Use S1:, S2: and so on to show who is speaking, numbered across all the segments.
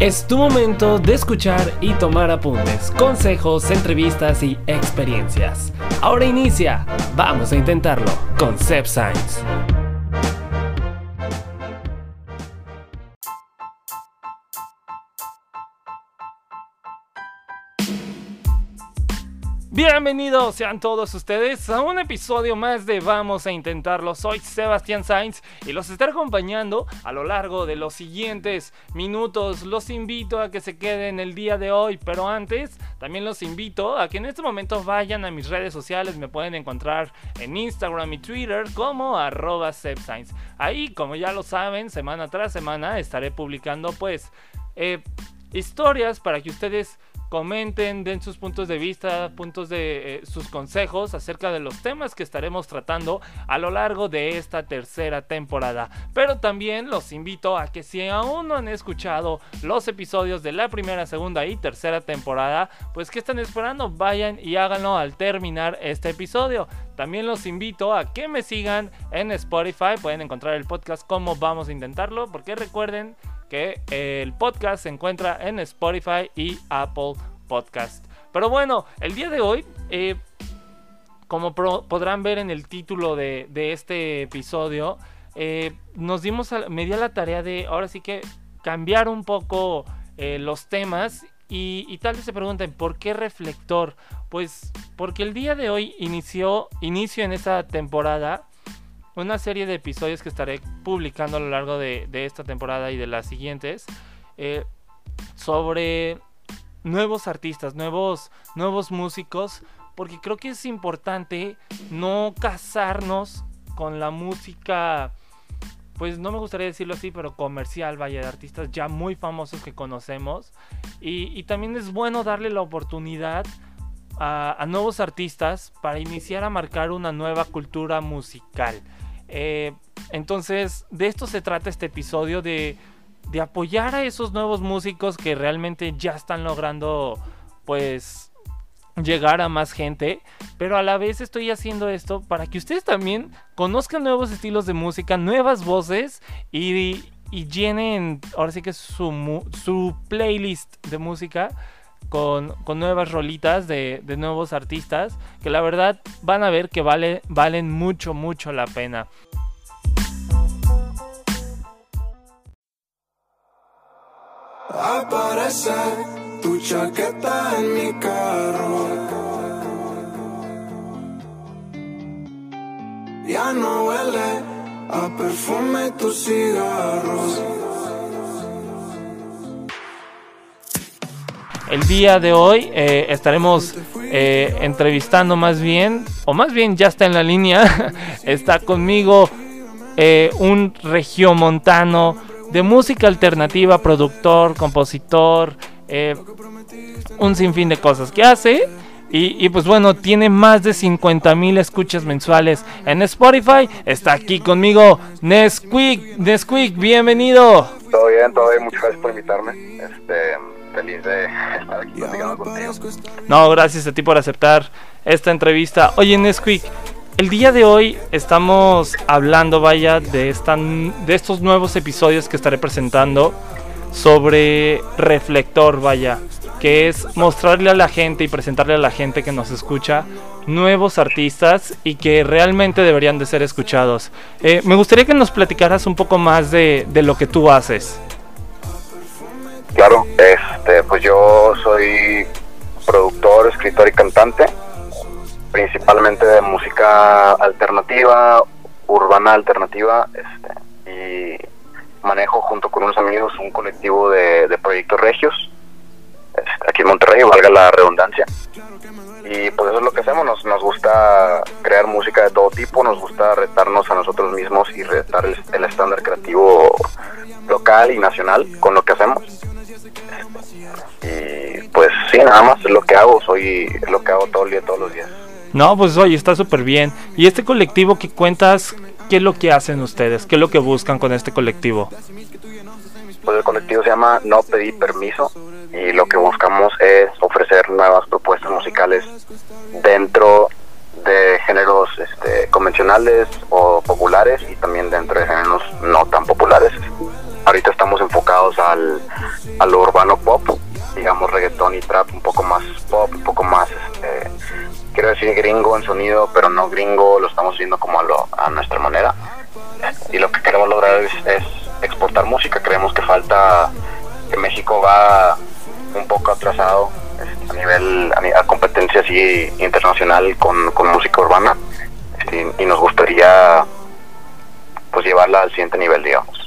S1: Es tu momento de escuchar y tomar apuntes, consejos, entrevistas y experiencias. Ahora inicia, vamos a intentarlo con Seb Science. Bienvenidos sean todos ustedes a un episodio más de Vamos a Intentarlo. Soy Sebastián Sainz y los estaré acompañando a lo largo de los siguientes minutos. Los invito a que se queden el día de hoy, pero antes también los invito a que en este momento vayan a mis redes sociales. Me pueden encontrar en Instagram y Twitter como arroba Ahí, como ya lo saben, semana tras semana estaré publicando pues eh, historias para que ustedes comenten, den sus puntos de vista, puntos de eh, sus consejos acerca de los temas que estaremos tratando a lo largo de esta tercera temporada. Pero también los invito a que si aún no han escuchado los episodios de la primera, segunda y tercera temporada, pues que están esperando, vayan y háganlo al terminar este episodio. También los invito a que me sigan en Spotify, pueden encontrar el podcast como vamos a intentarlo, porque recuerden que el podcast se encuentra en Spotify y Apple Podcast. Pero bueno, el día de hoy, eh, como podrán ver en el título de, este episodio, eh, nos dimos, a, me dio la tarea de ahora sí que cambiar un poco eh, los temas y, tal vez se pregunten, ¿por qué reflector? Pues porque el día de hoy inició, inicio en esta temporada una serie de episodios que estaré publicando a lo largo de, esta temporada y de las siguientes eh, sobre nuevos artistas, nuevos, nuevos músicos, porque creo que es importante no casarnos con la música, pues no me gustaría decirlo así, pero comercial, vaya, de artistas ya muy famosos que conocemos. Y, también es bueno darle la oportunidad a, a nuevos artistas para iniciar a marcar una nueva cultura musical. Eh, entonces, de esto se trata este episodio, de, apoyar a esos nuevos músicos que realmente ya están logrando, pues, llegar a más gente. Pero a la vez estoy haciendo esto para que ustedes también conozcan nuevos estilos de música, nuevas voces y, llenen, ahora sí que su, su playlist de música. Con, nuevas rolitas de, nuevos artistas que la verdad van a ver que vale, valen mucho, mucho la pena.
S2: Aparece tu chaqueta en mi carro. Ya no huele a perfume tus cigarros.
S1: El día de hoy eh, estaremos eh, entrevistando más bien, o más bien ya está en la línea, está conmigo eh, un regiomontano de música alternativa, productor, compositor, eh, un sinfín de cosas que hace. Y, pues bueno, tiene más de 50 mil escuchas mensuales en Spotify. Está aquí conmigo Nesquik. Nesquik, bienvenido.
S3: Todo bien, todo bien. Muchas gracias por invitarme. Este, feliz de estar aquí contigo.
S1: No, gracias a ti por aceptar esta entrevista. Oye, Nesquik, el día de hoy estamos hablando, vaya, de, esta, de estos nuevos episodios que estaré presentando sobre Reflector, vaya, que es mostrarle a la gente y presentarle a la gente que nos escucha nuevos artistas y que realmente deberían de ser escuchados. Eh, me gustaría que nos platicaras un poco más de, de lo que tú haces.
S3: Claro, este, pues yo soy productor, escritor y cantante principalmente de música alternativa, urbana alternativa, este, y manejo junto con unos amigos un colectivo de, proyectos regios, este, aquí en Monterrey, valga la redundancia. Y pues eso es lo que hacemos, nos, nos gusta crear música de todo tipo, nos gusta retarnos a nosotros mismos y retar el, estándar creativo local y nacional con lo que hacemos. Nada más es lo que hago, soy lo que hago todo el día, todos los días.
S1: No, pues oye, está súper bien. ¿Y este colectivo que cuentas, qué es lo que hacen ustedes? ¿Qué es lo que buscan con este colectivo?
S3: Pues el colectivo se llama No Pedí Permiso y lo que buscamos es ofrecer nuevas propuestas musicales dentro de géneros este, convencionales o populares y también dentro de géneros no tan populares. Ahorita estamos enfocados al, al digamos, reggaetón y trap, un poco más pop, un poco más, este, quiero decir gringo en sonido, pero no gringo, lo estamos viendo como a, lo, a nuestra manera. Y lo que queremos lograr es, exportar música, creemos que falta, que México va un poco atrasado este, a nivel a, competencia así internacional con, con música urbana y, y, nos gustaría pues llevarla al siguiente nivel digamos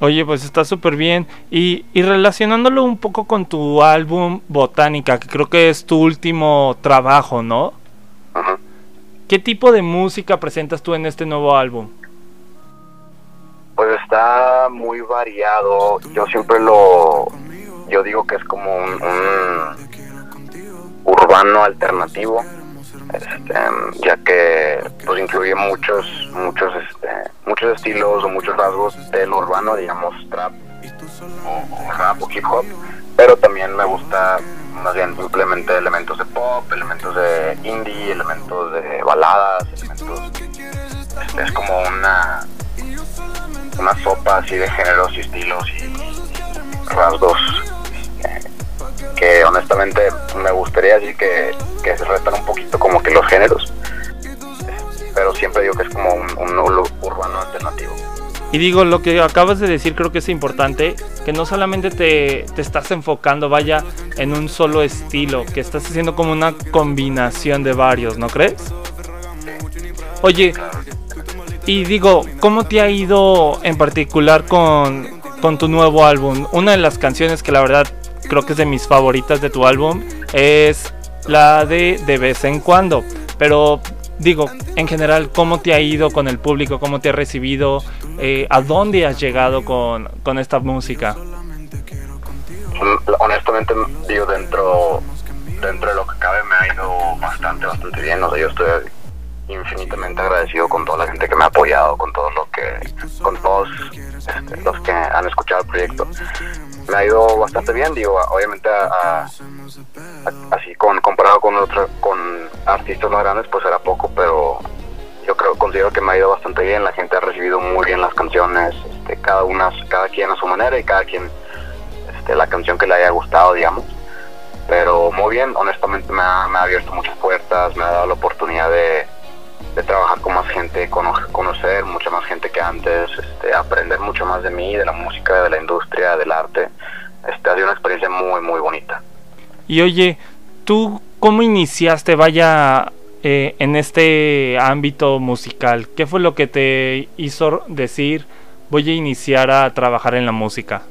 S1: Oye, pues está súper bien. Y, y relacionándolo un poco con tu álbum Botánica, que creo que es tu último trabajo, ¿no?
S3: Ujú.
S1: ¿Qué tipo de música presentas tú en este nuevo álbum?
S3: Pues está muy variado. Yo siempre lo. Yo digo que es como un, un urbano alternativo. este, ya que pues incluye muchos muchos muchos estilos o muchos rasgos del urbano digamos trap o, rap o hip hop pero también me gusta más bien simplemente elementos de pop elementos de indie elementos de baladas elementos este, es como una una sopa así de géneros y estilos y, rasgos eh, que honestamente me gustaría así que, que se restan un poquito como que los géneros pero siempre digo que es como un, un urbano alternativo
S1: Y digo, lo que acabas de decir creo que es importante, que no solamente te, te estás enfocando, vaya, en un solo estilo, que estás haciendo como una combinación de varios, ¿no crees? Oye, y digo, ¿cómo te ha ido en particular con, con tu nuevo álbum? Una de las canciones que la verdad creo que es de mis favoritas de tu álbum es la de De vez en cuando. Pero digo, en general, ¿cómo te ha ido con el público? ¿Cómo te ha recibido? Eh, ¿A dónde has llegado con, con esta música?
S3: Honestamente digo dentro dentro de lo que cabe me ha ido bastante bastante bien o sea yo estoy infinitamente agradecido con toda la gente que me ha apoyado con todo lo que con todos este, los que han escuchado el proyecto me ha ido bastante bien digo obviamente a- a- así con comparado con otro con artistas más grandes pues era poco pero yo creo considero que me ha ido bastante bien la gente ha recibido muy bien las canciones este, cada una cada quien a su manera y cada quien este, la canción que le haya gustado, digamos. Pero muy bien, honestamente me ha, abierto muchas puertas, me ha dado la oportunidad de, trabajar con más gente, cono- conocer mucha más gente que antes, este, aprender mucho más de mí, de la música, de la industria, del arte. Este, ha sido una experiencia muy, muy bonita.
S1: Y oye, ¿tú cómo iniciaste, vaya, eh, en este ámbito musical? ¿Qué fue lo que te hizo decir, voy a iniciar a trabajar en la música?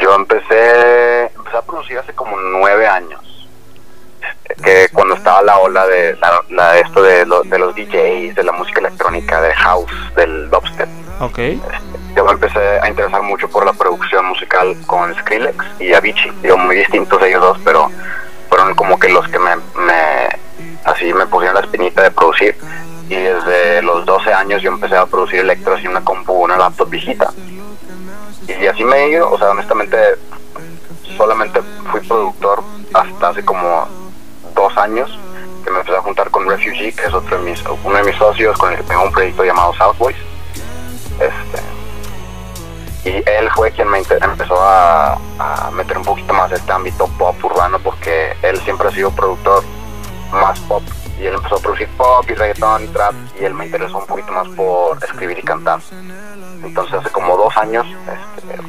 S3: Yo empecé, empecé a producir hace como nueve años. Este, Que cuando estaba la ola de la, la- esto de, lo- de los DJs, de la música electrónica, del house, del dubstep.
S1: Ok.
S3: Yo me empecé a interesar mucho por la producción musical con Skrillex y Avicii, digo, muy distintos ellos dos, pero fueron como que los que me, me así me pusieron la espinita de producir. Y desde los 12 años yo empecé a producir electro así en una compu, una laptop viejita. Y así me he ido, o sea, honestamente, solamente fui productor hasta hace como dos años, que me empecé a juntar con Refugee, que es otro de mis, uno de mis socios, con el que tengo un proyecto llamado South Boys. Este, y él fue quien me empezó a, meter un poquito más este ámbito pop urbano porque él siempre ha sido productor más pop. Y él empezó a producir pop y reggaetón y trap y él me interesó un poquito más por escribir y cantar. Entonces hace como dos años este,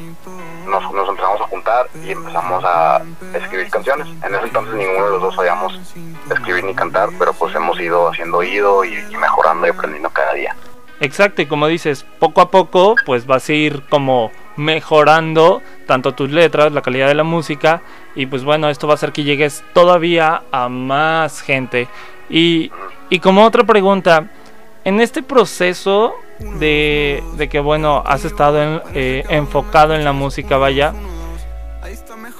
S3: nos, nos empezamos a juntar y empezamos a escribir canciones. En ese entonces ninguno de los dos sabíamos escribir ni cantar pero pues hemos ido haciendo oído y mejorando y aprendiendo cada día
S1: Exacto, y como dices, poco a poco, pues vas a ir como mejorando tanto tus letras, la calidad de la música, y pues bueno, esto va a hacer que llegues todavía a más gente. Y, y como otra pregunta, en este proceso de, de que bueno, has estado eh, enfocado en la música, vaya,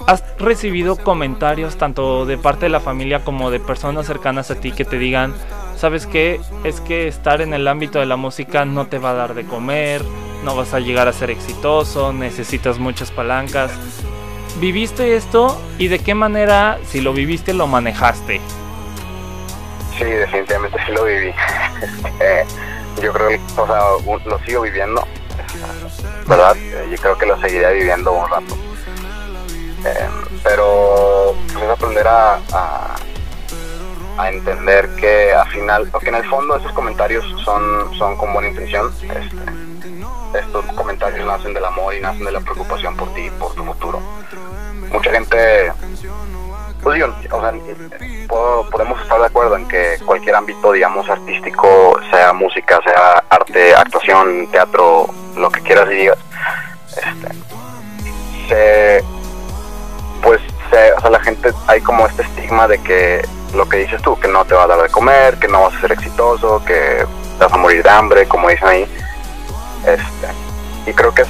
S1: ¿has recibido comentarios tanto de parte de la familia como de personas cercanas a ti que te digan, ¿sabes qué? Es que estar en el ámbito de la música no te va a dar de comer, no vas a llegar a ser exitoso, necesitas muchas palancas. ¿Viviste esto y de qué manera, si lo viviste, lo manejaste?
S3: Sí, definitivamente sí lo viví. Yo creo que, o sea, lo sigo viviendo, ¿verdad? Eh, Yo creo que lo seguiré viviendo un rato. Eh, pero pues, es aprender a, a, a entender que al final, porque en el fondo esos comentarios son, son con buena intención. Este, estos comentarios nacen del amor y nacen de la preocupación por ti, por tu futuro. Mucha gente, pues digo, o sea, podemos estar de acuerdo en que cualquier ámbito, digamos, artístico, sea música, sea arte, actuación, teatro, lo que quieras y digas, este, se, pues, se, o sea, la gente, hay como este estigma de que lo que dices tú, que no te va a dar de comer, que no vas a ser exitoso, que vas a morir de hambre, como dicen ahí. Este, y creo que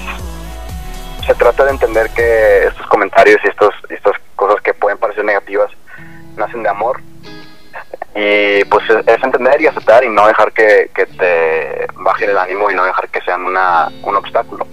S3: se trata de entender que estos comentarios y estos, estas cosas que pueden parecer negativas nacen de amor. Y pues es, entender y aceptar y no dejar que, que te baje el ánimo y no dejar que sean una, un obstáculo.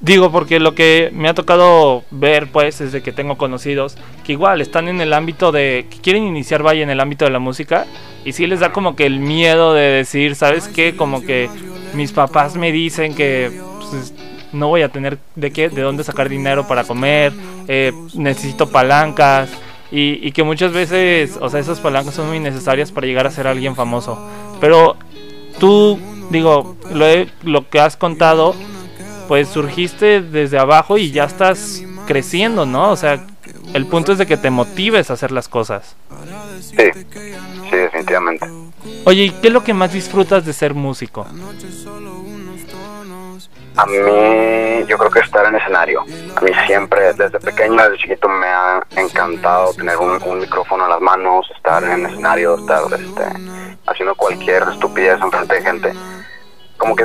S1: Digo, porque lo que me ha tocado ver, pues, desde que tengo conocidos, que igual están en el ámbito de, que quieren iniciar, vaya, en el ámbito de la música, y sí les da como que el miedo de decir, ¿sabes qué? Como que mis papás me dicen que pues, no voy a tener de qué, de dónde sacar dinero para comer, eh, necesito palancas, y, y que muchas veces, o sea, esas palancas son muy necesarias para llegar a ser alguien famoso. Pero tú, digo, lo, lo que has contado pues surgiste desde abajo y ya estás creciendo, ¿no? O sea, el punto es de que te motives a hacer las cosas.
S3: Sí, sí, definitivamente.
S1: Oye, ¿y qué es lo que más disfrutas de ser músico?
S3: A mí, yo creo que estar en escenario. A mí siempre, desde pequeño, desde chiquito, me ha encantado tener un, micrófono en las manos, estar en escenario, estar este, haciendo cualquier estupidez en frente de gente. Como que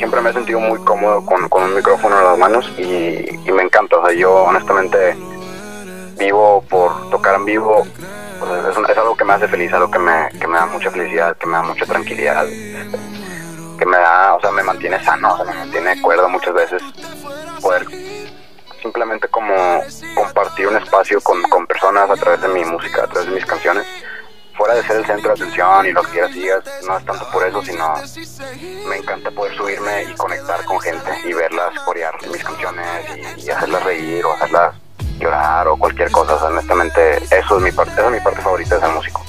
S3: siempre me he sentido muy cómodo con, con un micrófono en las manos y, me encanta. O sea, yo honestamente vivo por tocar en vivo. es, algo que me hace feliz, algo que me, que me da mucha felicidad, que me da mucha tranquilidad, que me da, o sea, me mantiene sano, o sea, me mantiene cuerdo muchas veces poder simplemente como compartir un espacio con, con personas a través de mi música, a través de mis canciones fuera de ser el centro de atención y lo que quieras digas, no es tanto por eso, sino me encanta poder subirme y conectar con gente y verlas corear mis canciones y, hacerlas reír o hacerlas llorar o cualquier cosa. honestamente, eso es mi parte, esa es mi parte favorita de ser músico.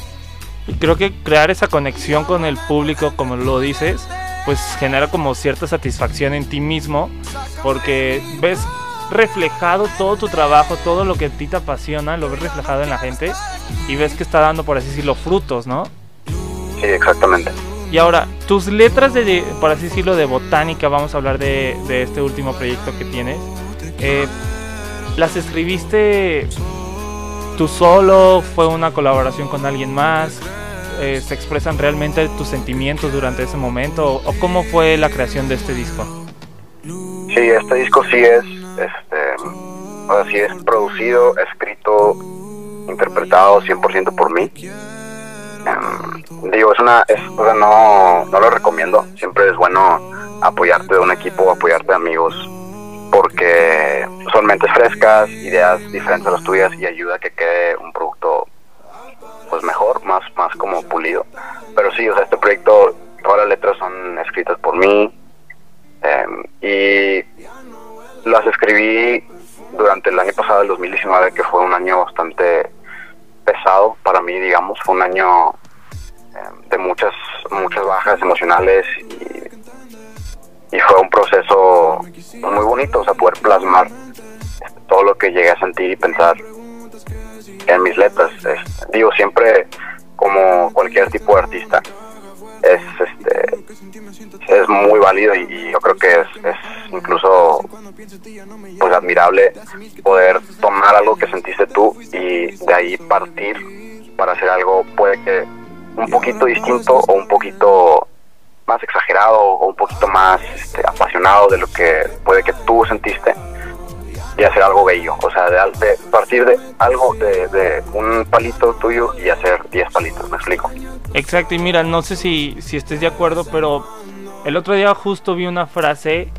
S1: Y creo que crear esa conexión con el público, como lo dices, pues genera como cierta satisfacción en ti mismo, porque ves reflejado todo tu trabajo, todo lo que a ti te apasiona, lo ves reflejado en la gente y ves que está dando, por así decirlo, frutos, ¿no?
S3: Sí, exactamente.
S1: Y ahora, tus letras de, por así decirlo, de botánica, vamos a hablar de, este último proyecto que tienes. Eh, ¿Las escribiste tú solo? ¿Fue una colaboración con alguien más? Eh, ¿Se expresan realmente tus sentimientos durante ese momento? ¿O cómo fue la creación de este disco?
S3: Sí, este disco sí es este, así es producido, escrito, interpretado 100% por mí. Em, digo, es una, es, no, no lo recomiendo. Siempre es bueno apoyarte de un equipo, apoyarte de amigos, porque son mentes frescas, ideas diferentes a las tuyas y ayuda a que quede un producto pues mejor, más, más como pulido. Pero sí, o sea, este proyecto, todas las letras son escritas por mí. Em, y las escribí durante el año pasado, el 2019, que fue un año bastante pesado para mí, digamos. Fue un año eh, de muchas, muchas bajas emocionales y, fue un proceso muy bonito, o sea, poder plasmar todo lo que llegué a sentir y pensar en mis letras. digo, siempre como cualquier tipo de artista, es este es muy válido y, yo creo que es, es, incluso pues admirable poder tomar algo que sentiste tú y de ahí partir para hacer algo puede que un poquito distinto o un poquito más exagerado o un poquito más este, apasionado de lo que puede que tú sentiste y hacer algo bello, o sea, de, partir de algo, de, de, un palito tuyo y hacer 10 palitos, me explico.
S1: Exacto, y mira, no sé si, si estés de acuerdo, pero el otro día justo vi una frase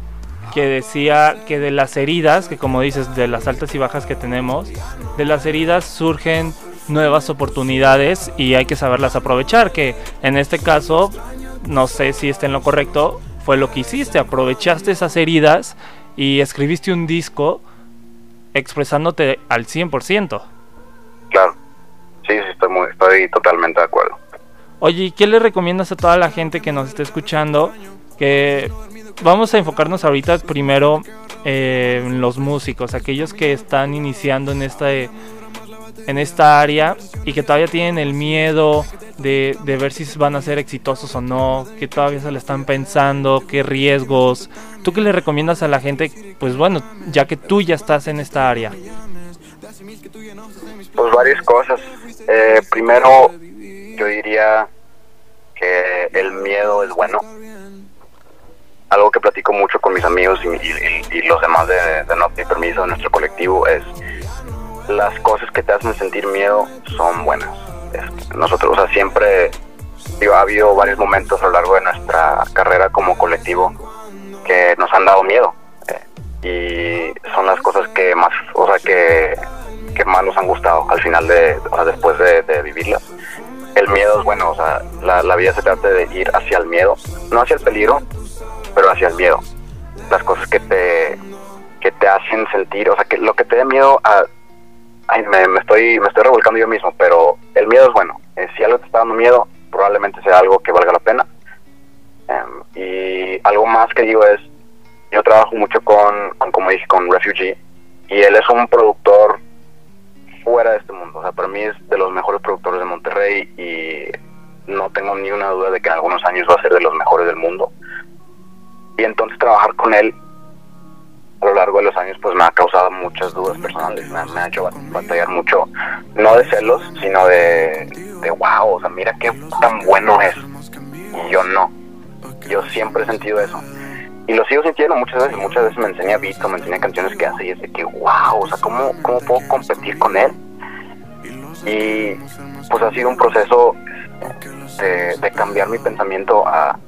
S1: que decía que de las heridas, que como dices, de las altas y bajas que tenemos, de las heridas surgen nuevas oportunidades y hay que saberlas aprovechar, que en este caso, no sé si está en lo correcto, fue lo que hiciste, aprovechaste esas heridas y escribiste un disco expresándote al 100%.
S3: Claro, sí, sí, estoy muy, estoy totalmente de acuerdo.
S1: Oye, ¿y qué le recomiendas a toda la gente que nos esté escuchando? Que vamos a enfocarnos ahorita primero eh, en los músicos, aquellos que están iniciando en esta, en esta área y que todavía tienen el miedo de, de ver si van a ser exitosos o no, que todavía se le están pensando, qué riesgos. ¿Tú qué le recomiendas a la gente? Pues bueno, ya que tú ya estás en esta área.
S3: Pues varias cosas. Eh, primero, yo diría que el miedo es bueno. Algo que platico mucho con mis amigos y, los demás de, No Permiso, de nuestro colectivo, es las cosas que te hacen sentir miedo son buenas. nosotros, o sea, siempre ha habido varios momentos a lo largo de nuestra carrera como colectivo que nos han dado miedo. Y son las cosas que más, o sea, que que más nos han gustado al final de, o sea, después de, de vivirlas. El miedo es bueno, o sea, la, la, vida se trata de ir hacia el miedo, no hacia el peligro, pero hacia el miedo. Las cosas que te, que te hacen sentir, o sea, que lo que te dé miedo a... Ay, me, me, estoy, me estoy revolcando yo mismo, pero el miedo es bueno. Eh, si algo te está dando miedo, probablemente sea algo que valga la pena. Um, y algo más que digo es, yo trabajo mucho con, con, como dije, con Refugee, y él es un productor fuera de este mundo. O sea, para mí es de los mejores productores de Monterrey y no tengo ni una duda de que en algunos años va a ser de los mejores del mundo. Y entonces trabajar con él a lo largo de los años pues me ha causado muchas dudas personales, me, ha hecho batallar mucho, no de celos, sino de, de wow, o sea, mira qué tan bueno es. Y yo no. Yo siempre he sentido eso y lo sigo sintiendo muchas veces, muchas veces me enseña beats me enseña canciones que hace y es de que wow, o sea, ¿cómo, cómo puedo competir con él? Y pues ha sido un proceso de, de cambiar mi pensamiento a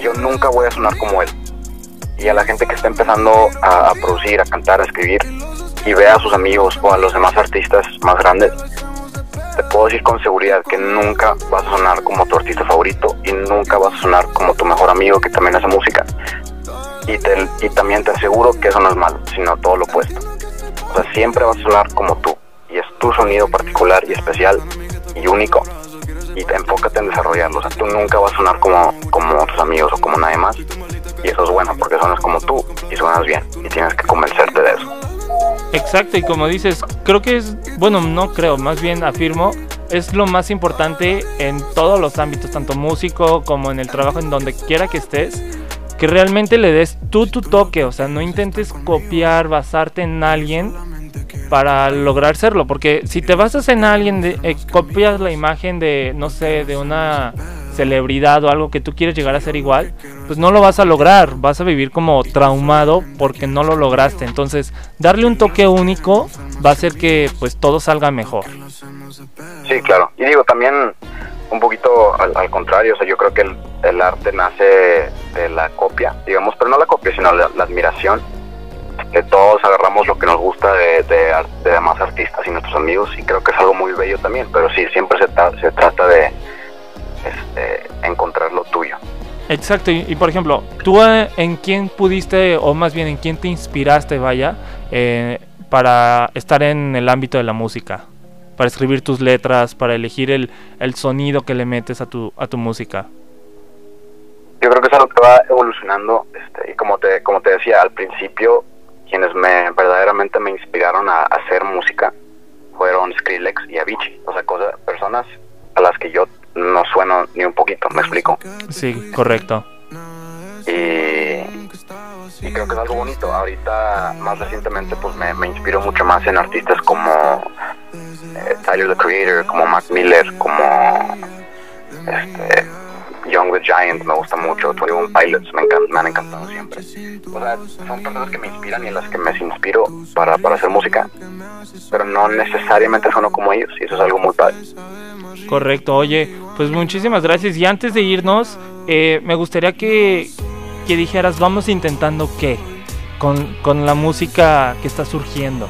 S3: yo nunca voy a sonar como él. Y a la gente que está empezando a, a producir, a cantar, a escribir y ve a sus amigos o a los demás artistas más grandes, te puedo decir con seguridad que nunca vas a sonar como tu artista favorito y nunca vas a sonar como tu mejor amigo que también hace música. Y, te, y también te aseguro que eso no es malo, sino todo lo opuesto. O sea, siempre vas a sonar como tú y es tu sonido particular y especial y único y te enfócate en desarrollarlo. O sea, tú nunca vas a sonar como, como tus amigos o como nadie más. Y eso es bueno porque sonas como tú y suenas bien y tienes que convencerte de eso.
S1: Exacto, y como dices, creo que es, bueno, no creo, más bien afirmo, es lo más importante en todos los ámbitos, tanto músico como en el trabajo, en donde quiera que estés, que realmente le des tú tu toque, o sea, no intentes copiar, basarte en alguien para lograr serlo, porque si te basas en alguien, de, eh, copias la imagen de, no sé, de una celebridad o algo que tú quieres llegar a ser igual, pues no lo vas a lograr, vas a vivir como traumado porque no lo lograste. Entonces, darle un toque único va a hacer que pues todo salga mejor.
S3: Sí, claro. Y digo, también un poquito al, al contrario, o sea, yo creo que el, arte nace de la copia, digamos, pero no la copia, sino la, admiración. Que todos agarramos lo que nos gusta de, de, de demás artistas y nuestros amigos, y creo que es algo muy bello también, pero sí, siempre se, tra se trata de este, encontrar lo tuyo.
S1: Exacto, y, y, por ejemplo, ¿tú eh, en quién pudiste, o más bien en quién te inspiraste, vaya, eh, para estar en el ámbito de la música? Para escribir tus letras, para elegir el, el sonido que le metes a tu, a tu música.
S3: Yo creo que es algo que va evolucionando, este, y como te, como te decía, al principio, quienes me verdaderamente me inspiraron a, a hacer música fueron Skrillex y Avicii, o sea, cosas, personas a las que yo no sueno ni un poquito, ¿me explico?
S1: Sí, correcto.
S3: Y, y creo que es algo bonito. Ahorita, más recientemente, pues me, me inspiro mucho más en artistas como eh, Tyler the Creator, como Mac Miller, como este, Young the Giant, me gusta mucho, 21 Pilots, me, me han encantado siempre. O sea, son personas que me inspiran y las que me inspiro para, para hacer música, pero no necesariamente sueno como ellos, y eso es algo muy padre.
S1: Correcto, oye, pues muchísimas gracias. Y antes de irnos, eh, me gustaría que, que, dijeras, vamos intentando qué con, con, la música que está surgiendo.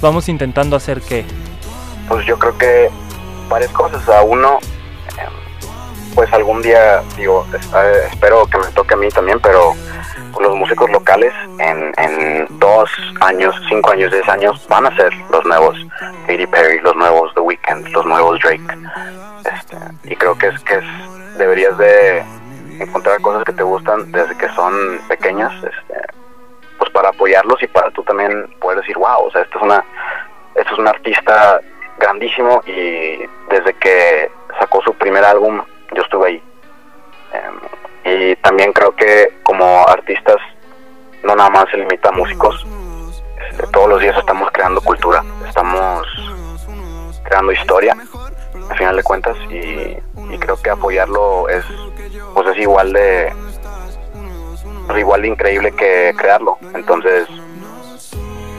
S1: Vamos intentando hacer qué.
S3: Pues yo creo que varias cosas. A uno, pues algún día, digo, espero que me toque a mí también, pero los músicos locales en, en dos años, cinco años, diez años van a ser los nuevos Katy Perry, los nuevos The Weeknd, los nuevos Drake. Este, y creo que es que es, deberías de encontrar cosas que te gustan desde que son pequeñas, este, pues para apoyarlos y para tú también poder decir, wow, o sea, esto es una, esto es un artista grandísimo y desde que sacó su primer álbum yo estuve ahí. Em, y también creo que como artistas no nada más se limita a músicos, este, todos los días estamos creando cultura, estamos creando historia, al final de cuentas, y, y creo que apoyarlo es, pues es igual de, igual de increíble que crearlo. Entonces,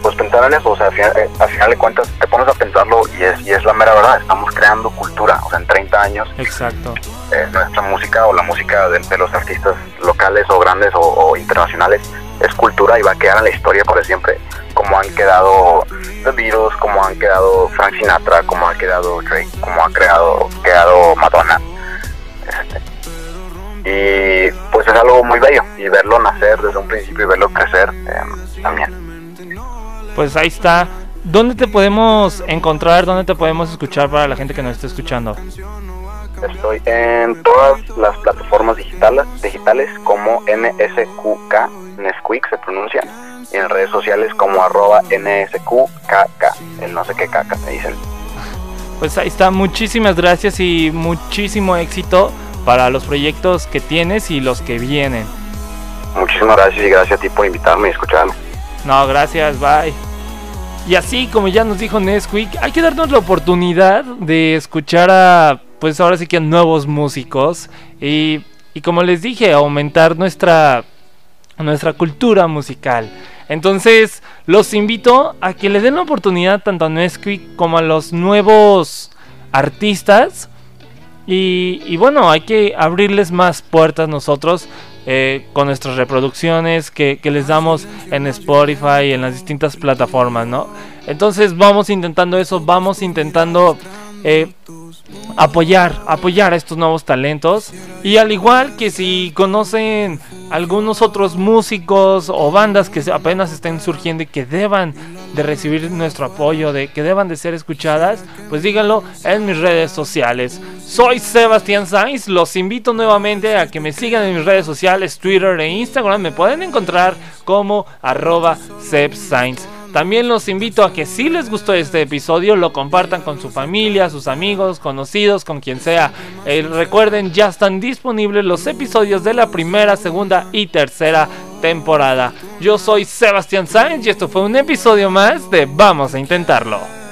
S3: pues pensar en eso, o sea, al final, eh, al final de cuentas te pones a pensarlo y es, y es la mera verdad, estamos creando cultura, o sea, en 30 años
S1: Exacto.
S3: eh, nuestra música o la música de, de los artistas locales o grandes o, o internacionales es cultura y va a quedar en la historia por siempre, como han quedado The Beatles, como han quedado Frank Sinatra, como ha quedado Drake, como ha creado, quedado Madonna. Este, y pues es algo muy bello y verlo nacer desde un principio y verlo crecer eh, también.
S1: Pues ahí está. ¿Dónde te podemos encontrar? ¿Dónde te podemos escuchar para la gente que nos esté escuchando?
S3: Estoy en todas las plataformas digitales, digitales como NSQK, Nesquik se pronuncia, y en redes sociales como arroba NSQKK, el no sé qué caca me dicen.
S1: Pues ahí está. Muchísimas gracias y muchísimo éxito para los proyectos que tienes y los que vienen.
S3: Muchísimas gracias y gracias a ti por invitarme y escucharme.
S1: No, gracias, bye. Y así como ya nos dijo Nesquik, hay que darnos la oportunidad de escuchar a, pues ahora sí que a nuevos músicos. Y, y como les dije, aumentar nuestra, nuestra cultura musical. Entonces, los invito a que le den la oportunidad tanto a Nesquik como a los nuevos artistas. Y, y bueno, hay que abrirles más puertas nosotros eh, con nuestras reproducciones que, que, les damos en Spotify y en las distintas plataformas, ¿no? Entonces vamos intentando eso, vamos intentando eh, apoyar, apoyar a estos nuevos talentos. Y al igual que si conocen algunos otros músicos o bandas que apenas estén surgiendo y que deban de recibir nuestro apoyo, de que deban de ser escuchadas, pues díganlo en mis redes sociales. Soy Sebastián Sainz, los invito nuevamente a que me sigan en mis redes sociales, Twitter e Instagram. Me pueden encontrar como arroba Sainz. También los invito a que si les gustó este episodio lo compartan con su familia, sus amigos, conocidos, con quien sea. Eh, recuerden, ya están disponibles los episodios de la primera, segunda y tercera temporada. Yo soy Sebastián Sáenz y esto fue un episodio más de Vamos a intentarlo.